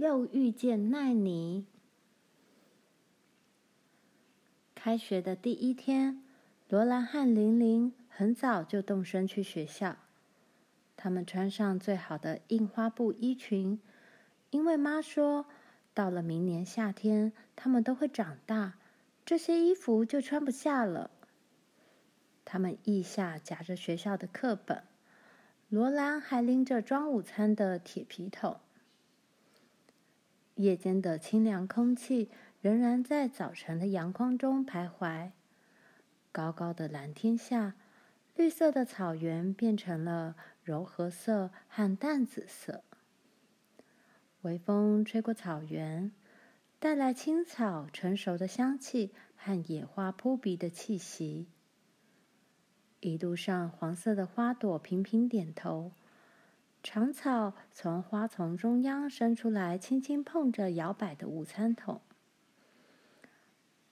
又遇见奈妮。开学的第一天，罗兰和玲玲很早就动身去学校。他们穿上最好的印花布衣裙，因为妈说，到了明年夏天，他们都会长大，这些衣服就穿不下了。他们腋下夹着学校的课本，罗兰还拎着装午餐的铁皮桶。夜间的清凉空气仍然在早晨的阳光中徘徊。高高的蓝天下，绿色的草原变成了柔和色和淡紫色。微风吹过草原，带来青草成熟的香气和野花扑鼻的气息。一路上，黄色的花朵频频点头。长草从花丛中央伸出来，轻轻碰着摇摆的午餐桶。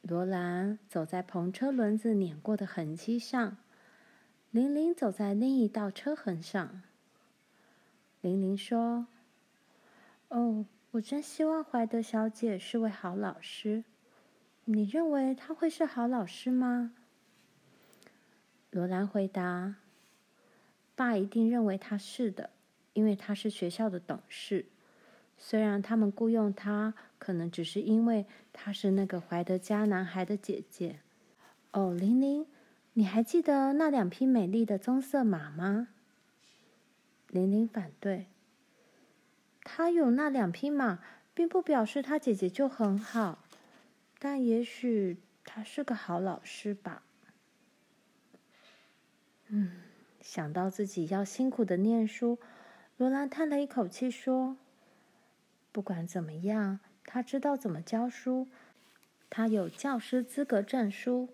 罗兰走在篷车轮子碾过的痕迹上，玲玲走在另一道车痕上。玲玲说：“哦，我真希望怀德小姐是位好老师。你认为她会是好老师吗？”罗兰回答：“爸一定认为她是的。”因为他是学校的董事，虽然他们雇佣他，可能只是因为他是那个怀德家男孩的姐姐。哦，玲玲，你还记得那两匹美丽的棕色马吗？玲玲反对。他有那两匹马，并不表示他姐姐就很好，但也许他是个好老师吧。嗯，想到自己要辛苦的念书。罗兰叹了一口气说：“不管怎么样，他知道怎么教书，他有教师资格证书。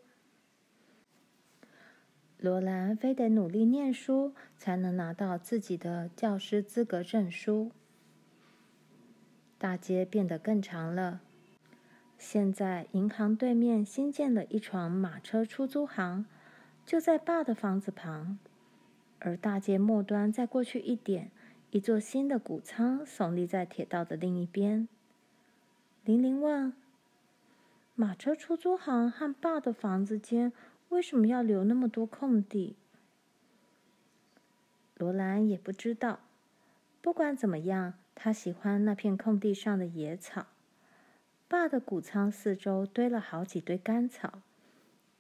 罗兰非得努力念书，才能拿到自己的教师资格证书。”大街变得更长了。现在，银行对面新建了一幢马车出租行，就在爸的房子旁，而大街末端再过去一点。一座新的谷仓耸立在铁道的另一边。玲玲问：“马车出租行和爸的房子间为什么要留那么多空地？”罗兰也不知道。不管怎么样，他喜欢那片空地上的野草。爸的谷仓四周堆了好几堆干草。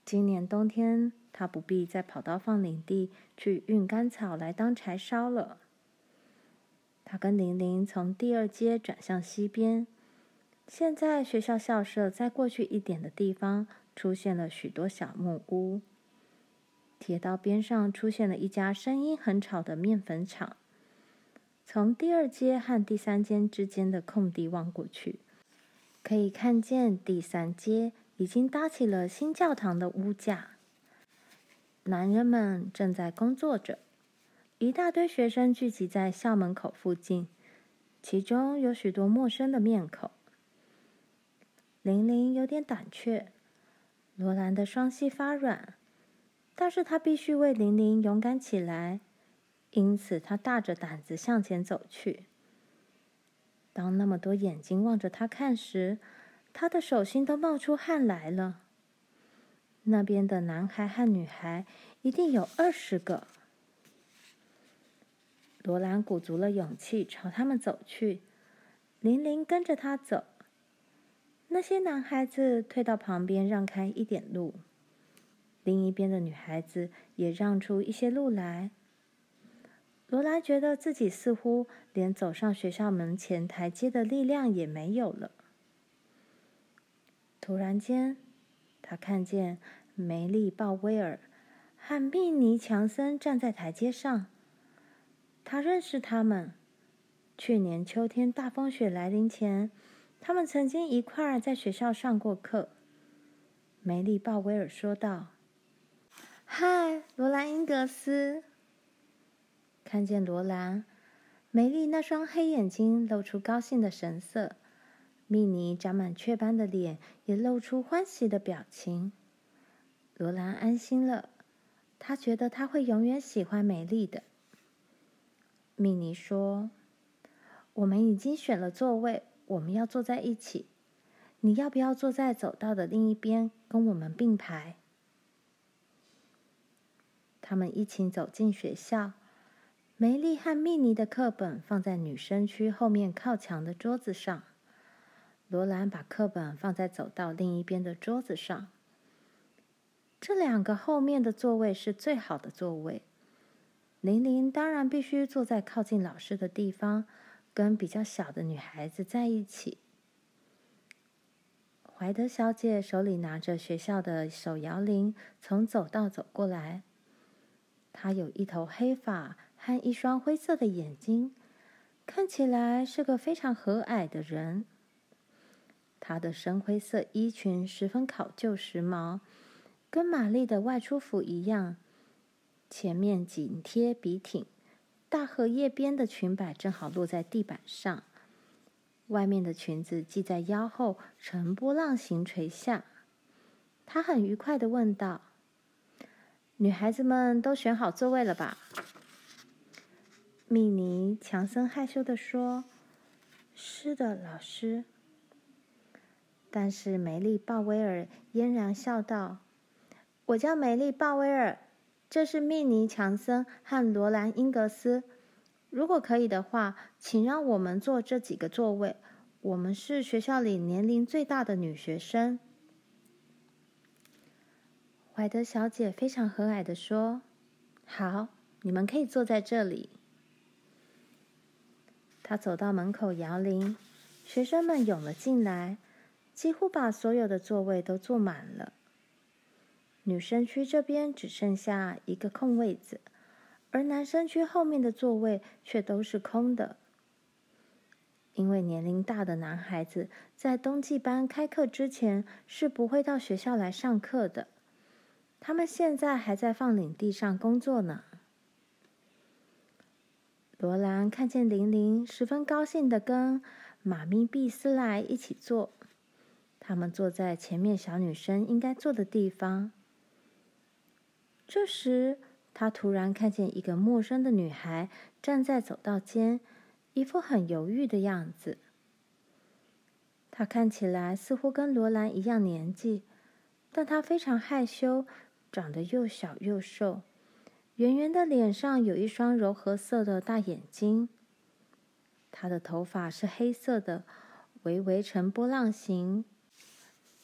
今年冬天，他不必再跑到放领地去运干草来当柴烧了。他跟玲玲从第二街转向西边。现在学校校舍再过去一点的地方，出现了许多小木屋。铁道边上出现了一家声音很吵的面粉厂。从第二街和第三街之间的空地望过去，可以看见第三街已经搭起了新教堂的屋架。男人们正在工作着。一大堆学生聚集在校门口附近，其中有许多陌生的面孔。玲玲有点胆怯，罗兰的双膝发软，但是他必须为玲玲勇敢起来，因此他大着胆子向前走去。当那么多眼睛望着他看时，他的手心都冒出汗来了。那边的男孩和女孩一定有二十个。罗兰鼓足了勇气朝他们走去，玲玲跟着他走。那些男孩子退到旁边，让开一点路；另一边的女孩子也让出一些路来。罗兰觉得自己似乎连走上学校门前台阶的力量也没有了。突然间，他看见梅丽·鲍威尔和密尼·强森站在台阶上。他认识他们。去年秋天大风雪来临前，他们曾经一块儿在学校上过课。梅丽·鲍威尔说道：“嗨，罗兰·英格斯。”看见罗兰，梅丽那双黑眼睛露出高兴的神色，密尼长满雀斑的脸也露出欢喜的表情。罗兰安心了，他觉得他会永远喜欢梅丽的。米妮说：“我们已经选了座位，我们要坐在一起。你要不要坐在走道的另一边，跟我们并排？”他们一起走进学校。梅丽和米妮的课本放在女生区后面靠墙的桌子上。罗兰把课本放在走道另一边的桌子上。这两个后面的座位是最好的座位。玲玲当然必须坐在靠近老师的地方，跟比较小的女孩子在一起。怀德小姐手里拿着学校的手摇铃，从走道走过来。她有一头黑发和一双灰色的眼睛，看起来是个非常和蔼的人。她的深灰色衣裙十分考究时髦。跟玛丽的外出服一样，前面紧贴笔挺，大荷叶边的裙摆正好落在地板上，外面的裙子系在腰后，呈波浪形垂下。她很愉快地问道：“女孩子们都选好座位了吧？”米妮·强森害羞地说：“是的，老师。”但是梅丽·鲍威尔嫣然笑道。我叫梅丽·鲍威尔，这是蜜妮·强森和罗兰·英格斯。如果可以的话，请让我们坐这几个座位。我们是学校里年龄最大的女学生。怀德小姐非常和蔼地说：“好，你们可以坐在这里。”她走到门口摇铃，学生们涌了进来，几乎把所有的座位都坐满了。女生区这边只剩下一个空位子，而男生区后面的座位却都是空的。因为年龄大的男孩子在冬季班开课之前是不会到学校来上课的，他们现在还在放领地上工作呢。罗兰看见玲玲，十分高兴的跟妈咪碧斯莱一起坐，他们坐在前面小女生应该坐的地方。这时，他突然看见一个陌生的女孩站在走道间，一副很犹豫的样子。她看起来似乎跟罗兰一样年纪，但她非常害羞，长得又小又瘦，圆圆的脸上有一双柔和色的大眼睛。她的头发是黑色的，微微呈波浪形，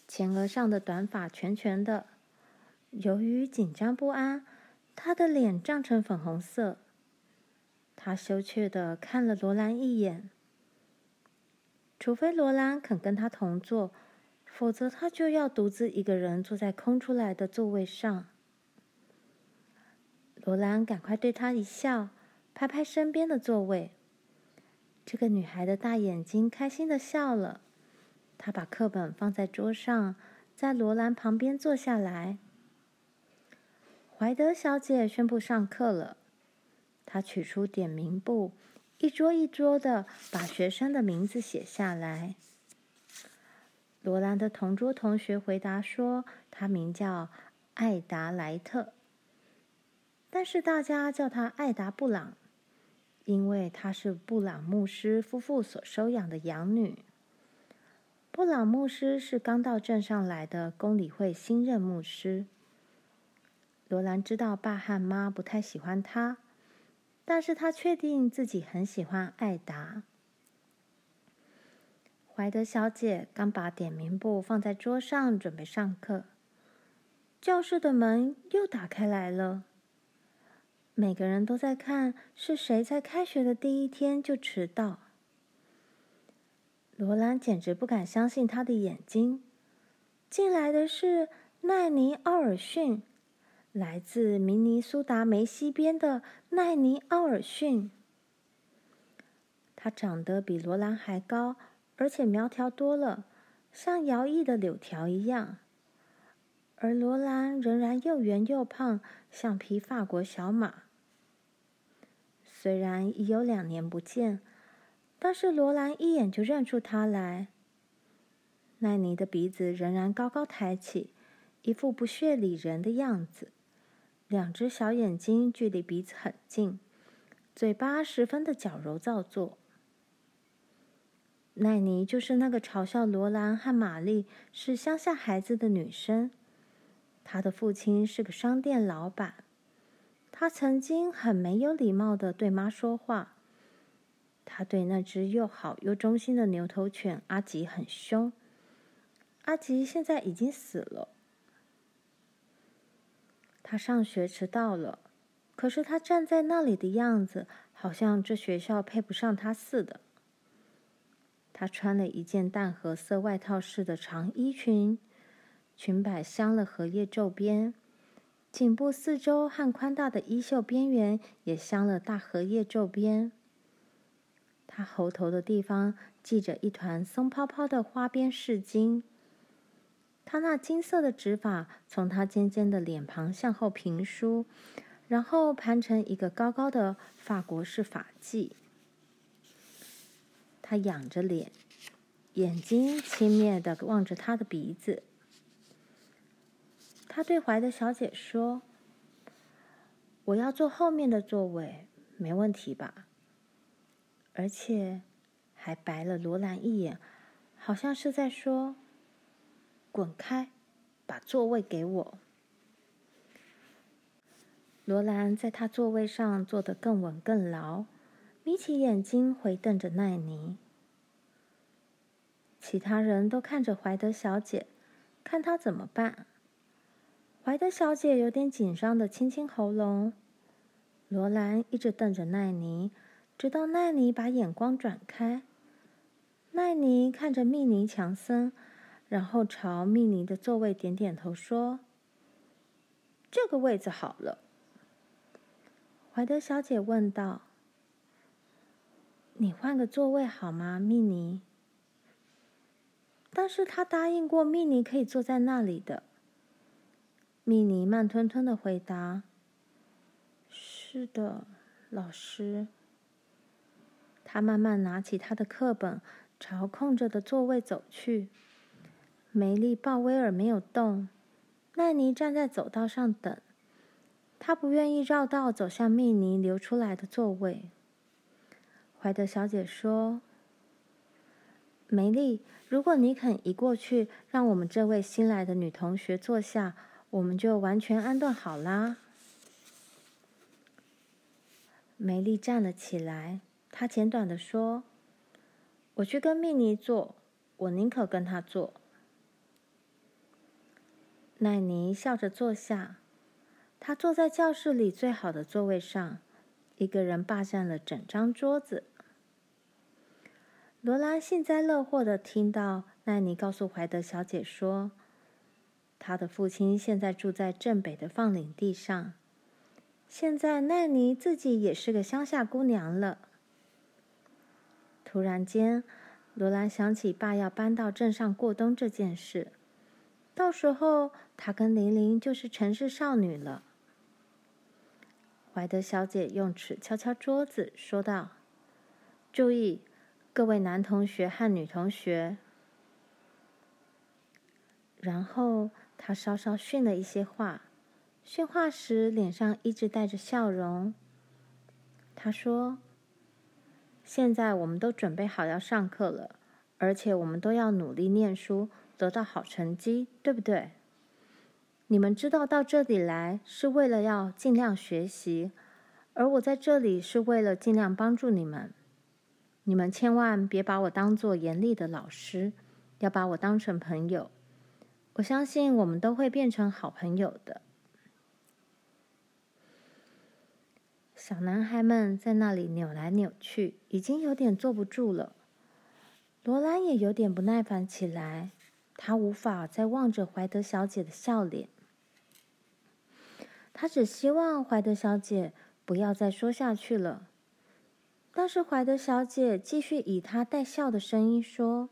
前额上的短发全全的。由于紧张不安，他的脸涨成粉红色。他羞怯的看了罗兰一眼，除非罗兰肯跟他同坐，否则他就要独自一个人坐在空出来的座位上。罗兰赶快对他一笑，拍拍身边的座位。这个女孩的大眼睛开心的笑了。她把课本放在桌上，在罗兰旁边坐下来。怀德小姐宣布上课了。她取出点名簿，一桌一桌的把学生的名字写下来。罗兰的同桌同学回答说：“他名叫艾达莱特，但是大家叫他艾达布朗，因为她是布朗牧师夫妇所收养的养女。布朗牧师是刚到镇上来的公理会新任牧师。”罗兰知道爸和妈不太喜欢他，但是他确定自己很喜欢艾达。怀德小姐刚把点名簿放在桌上，准备上课，教室的门又打开来了。每个人都在看是谁在开学的第一天就迟到。罗兰简直不敢相信他的眼睛，进来的是奈尼·奥尔逊。来自明尼苏达梅西边的奈尼·奥尔逊，他长得比罗兰还高，而且苗条多了，像摇曳的柳条一样。而罗兰仍然又圆又胖，像匹法国小马。虽然已有两年不见，但是罗兰一眼就认出他来。奈尼的鼻子仍然高高抬起，一副不屑理人的样子。两只小眼睛距离鼻子很近，嘴巴十分的矫揉造作。奈妮就是那个嘲笑罗兰和玛丽是乡下孩子的女生。她的父亲是个商店老板。他曾经很没有礼貌的对妈说话。他对那只又好又忠心的牛头犬阿吉很凶。阿吉现在已经死了。他上学迟到了，可是他站在那里的样子，好像这学校配不上他似的。他穿了一件淡褐色外套式的长衣裙，裙摆镶了荷叶皱边。颈部四周和宽大的衣袖边缘也镶了大荷叶皱边。他喉头的地方系着一团松泡泡的花边饰巾。他那金色的直发从他尖尖的脸庞向后平梳，然后盘成一个高高的法国式发髻。他仰着脸，眼睛轻蔑地望着他的鼻子。他对怀德小姐说：“我要坐后面的座位，没问题吧？”而且还白了罗兰一眼，好像是在说：“滚开，把座位给我。”罗兰在他座位上坐得更稳更牢，眯起眼睛回瞪着奈妮。其他人都看着怀德小姐，看她怎么办。怀德小姐有点紧张的清清喉咙。罗兰一直瞪着奈妮，直到奈妮把眼光转开。奈妮看着密尼强森，然后朝密尼的座位点点头，说：“这个位子好了。”怀德小姐问道：“你换个座位好吗，密尼？”但是她答应过密尼可以坐在那里的。密尼慢吞吞的回答：“是的，老师。”他慢慢拿起他的课本，朝空着的座位走去。梅丽鲍威尔没有动，奈妮站在走道上等。他不愿意绕道走向密尼留出来的座位。怀德小姐说：“梅丽，如果你肯移过去，让我们这位新来的女同学坐下。”我们就完全安顿好啦。梅丽站了起来，她简短的说：“我去跟密尼坐，我宁可跟她坐。”奈妮笑着坐下，她坐在教室里最好的座位上，一个人霸占了整张桌子。罗兰幸灾乐祸的听到奈妮告诉怀德小姐说。他的父亲现在住在镇北的放领地上。现在奈妮自己也是个乡下姑娘了。突然间，罗兰想起爸要搬到镇上过冬这件事，到时候她跟玲玲就是城市少女了。怀德小姐用尺敲敲桌子，说道：“注意，各位男同学和女同学。”然后。他稍稍训了一些话，训话时脸上一直带着笑容。他说：“现在我们都准备好要上课了，而且我们都要努力念书，得到好成绩，对不对？你们知道到这里来是为了要尽量学习，而我在这里是为了尽量帮助你们。你们千万别把我当做严厉的老师，要把我当成朋友。”我相信我们都会变成好朋友的。小男孩们在那里扭来扭去，已经有点坐不住了。罗兰也有点不耐烦起来，他无法再望着怀德小姐的笑脸。他只希望怀德小姐不要再说下去了。但是怀德小姐继续以她带笑的声音说。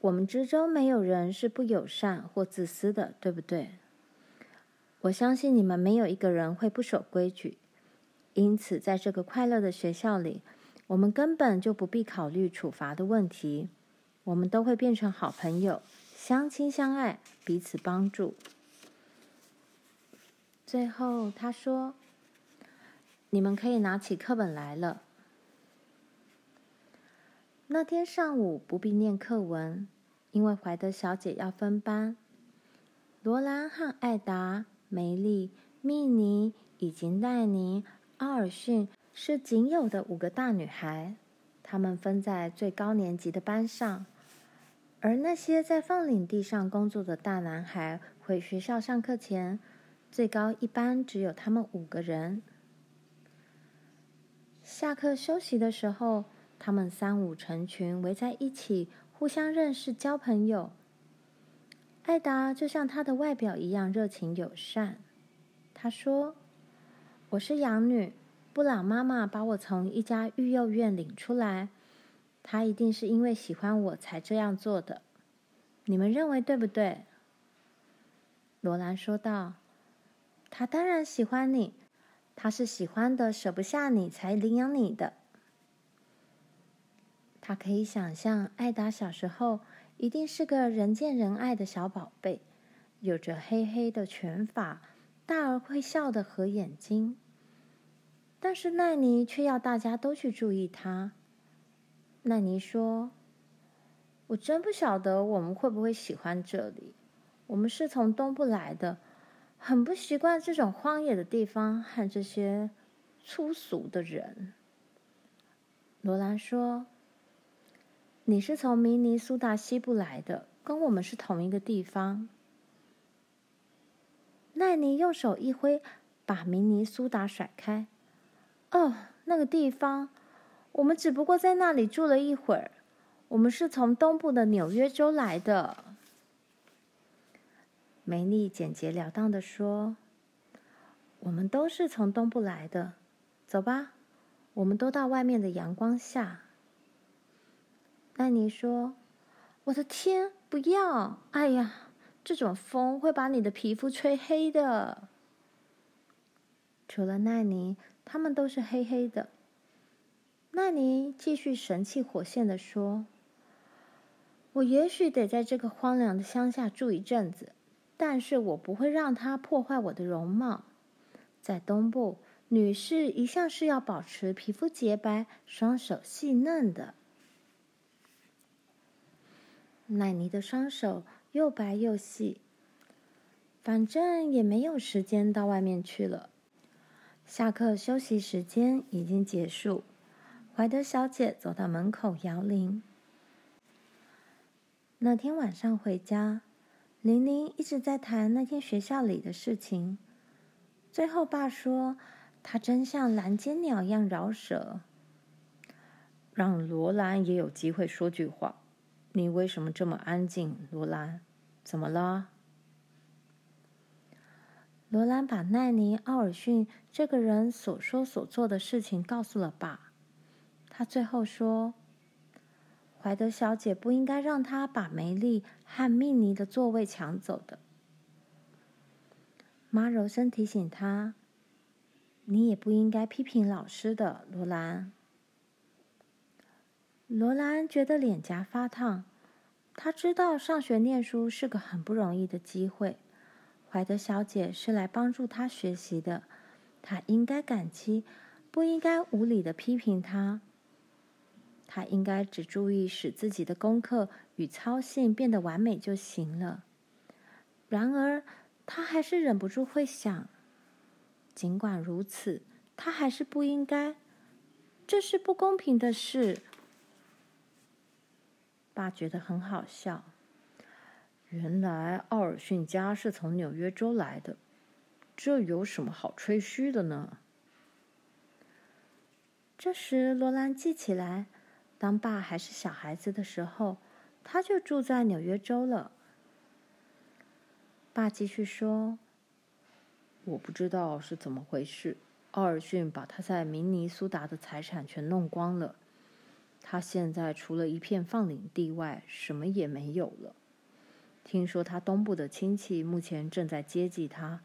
我们之中没有人是不友善或自私的，对不对？我相信你们没有一个人会不守规矩，因此在这个快乐的学校里，我们根本就不必考虑处罚的问题。我们都会变成好朋友，相亲相爱，彼此帮助。最后，他说：“你们可以拿起课本来了。”那天上午不必念课文，因为怀德小姐要分班。罗兰和艾达、梅丽、蜜妮以及奈妮、奥尔逊是仅有的五个大女孩，她们分在最高年级的班上。而那些在放领地上工作的大男孩回学校上课前，最高一班只有他们五个人。下课休息的时候，他们三五成群围在一起，互相认识、交朋友。艾达就像她的外表一样热情友善。她说：“我是养女，布朗妈妈把我从一家育幼院领出来。”他一定是因为喜欢我才这样做的，你们认为对不对？罗兰说道：“他当然喜欢你，他是喜欢的，舍不下你才领养你的。”他可以想象，艾达小时候一定是个人见人爱的小宝贝，有着黑黑的拳法，大而会笑的合眼睛。但是奈尼却要大家都去注意他。奈尼说：“我真不晓得我们会不会喜欢这里。我们是从东部来的，很不习惯这种荒野的地方和这些粗俗的人。”罗兰说：“你是从明尼苏达西部来的，跟我们是同一个地方。”奈尼用手一挥，把明尼苏达甩开。“哦，那个地方。”我们只不过在那里住了一会儿。我们是从东部的纽约州来的。梅丽简洁了当的说：“我们都是从东部来的。走吧，我们都到外面的阳光下。”奈妮说：“我的天，不要！哎呀，这种风会把你的皮肤吹黑的。”除了奈妮，他们都是黑黑的。奈妮继续神气活现地说：“我也许得在这个荒凉的乡下住一阵子，但是我不会让它破坏我的容貌。在东部，女士一向是要保持皮肤洁白、双手细嫩的。”奈妮的双手又白又细，反正也没有时间到外面去了。下课休息时间已经结束。怀德小姐走到门口摇铃。那天晚上回家，玲玲一直在谈那天学校里的事情。最后，爸说她真像蓝鰹鸟一样饶舌。让罗兰也有机会说句话。你为什么这么安静，罗兰？怎么了？罗兰把奈尼·奥尔逊这个人所说所做的事情告诉了爸。他最后说：“怀德小姐不应该让他把梅丽和蜜妮的座位抢走的。”妈柔声提醒他：“你也不应该批评老师的，罗兰。”罗兰觉得脸颊发烫。他知道上学念书是个很不容易的机会，怀德小姐是来帮助他学习的，他应该感激，不应该无理的批评他。他应该只注意使自己的功课与操性变得完美就行了。然而，他还是忍不住会想：尽管如此，他还是不应该。这是不公平的事。爸觉得很好笑。原来奥尔逊家是从纽约州来的，这有什么好吹嘘的呢？这时，罗兰记起来。当爸还是小孩子的时候，他就住在纽约州了。爸继续说：“我不知道是怎么回事，奥尔逊把他在明尼苏达的财产全弄光了。他现在除了一片放领地外，什么也没有了。听说他东部的亲戚目前正在接济他，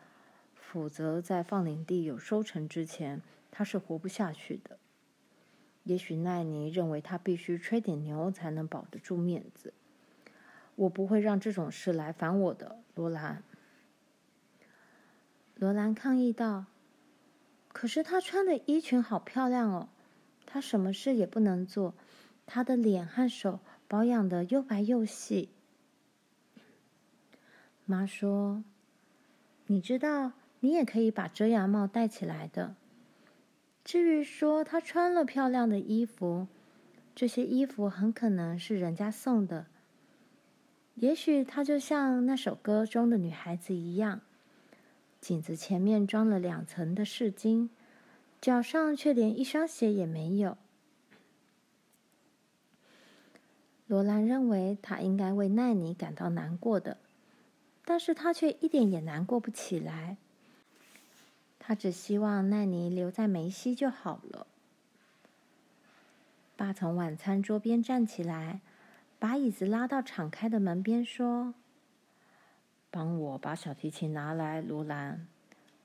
否则在放领地有收成之前，他是活不下去的。”也许奈尼认为他必须吹点牛才能保得住面子。我不会让这种事来烦我的，罗兰。罗兰抗议道：“可是他穿的衣裙好漂亮哦，他什么事也不能做，她的脸和手保养的又白又细。妈说：“你知道，你也可以把遮阳帽戴起来的。至于说她穿了漂亮的衣服，这些衣服很可能是人家送的。也许她就像那首歌中的女孩子一样，颈子前面装了两层的饰金，脚上却连一双鞋也没有。”罗兰认为她应该为奈尼感到难过的。但是他却一点也难过不起来。他只希望奈尼留在梅西就好了。爸从晚餐桌边站起来，把椅子拉到敞开的门边，说：“帮我把小提琴拿来，罗兰。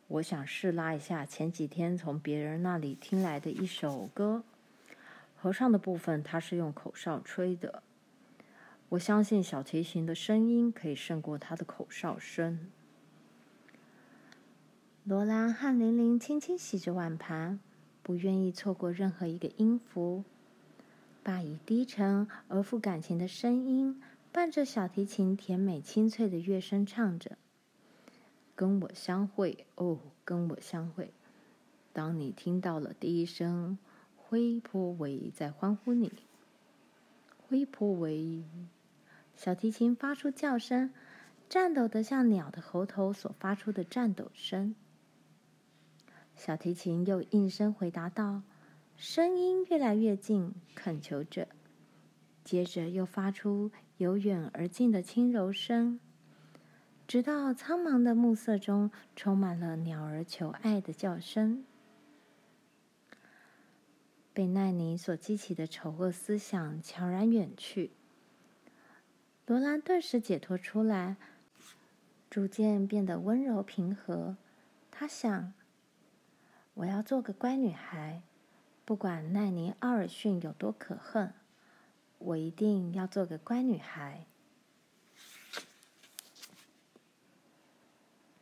我想试拉一下前几天从别人那里听来的一首歌。合唱的部分，他是用口哨吹的。”我相信小提琴的声音可以胜过他的口哨声。罗兰和玲玲轻轻洗着碗盘，不愿意错过任何一个音符。爸以低沉而富感情的声音，伴着小提琴甜美清脆的乐声唱着：“跟我相会，哦，跟我相会。当你听到了第一声，灰波韦在欢呼你，灰波韦。”小提琴发出叫声，颤抖得像鸟的喉头所发出的颤抖声。小提琴又应声回答道，声音越来越近，恳求着，接着又发出由远而近的轻柔声，直到苍茫的暮色中充满了鸟儿求爱的叫声。被奈尼所激起的丑恶思想悄然远去。罗兰顿时解脱出来，逐渐变得温柔平和。她想：“我要做个乖女孩，不管奈尼·奥尔逊有多可恨，我一定要做个乖女孩。”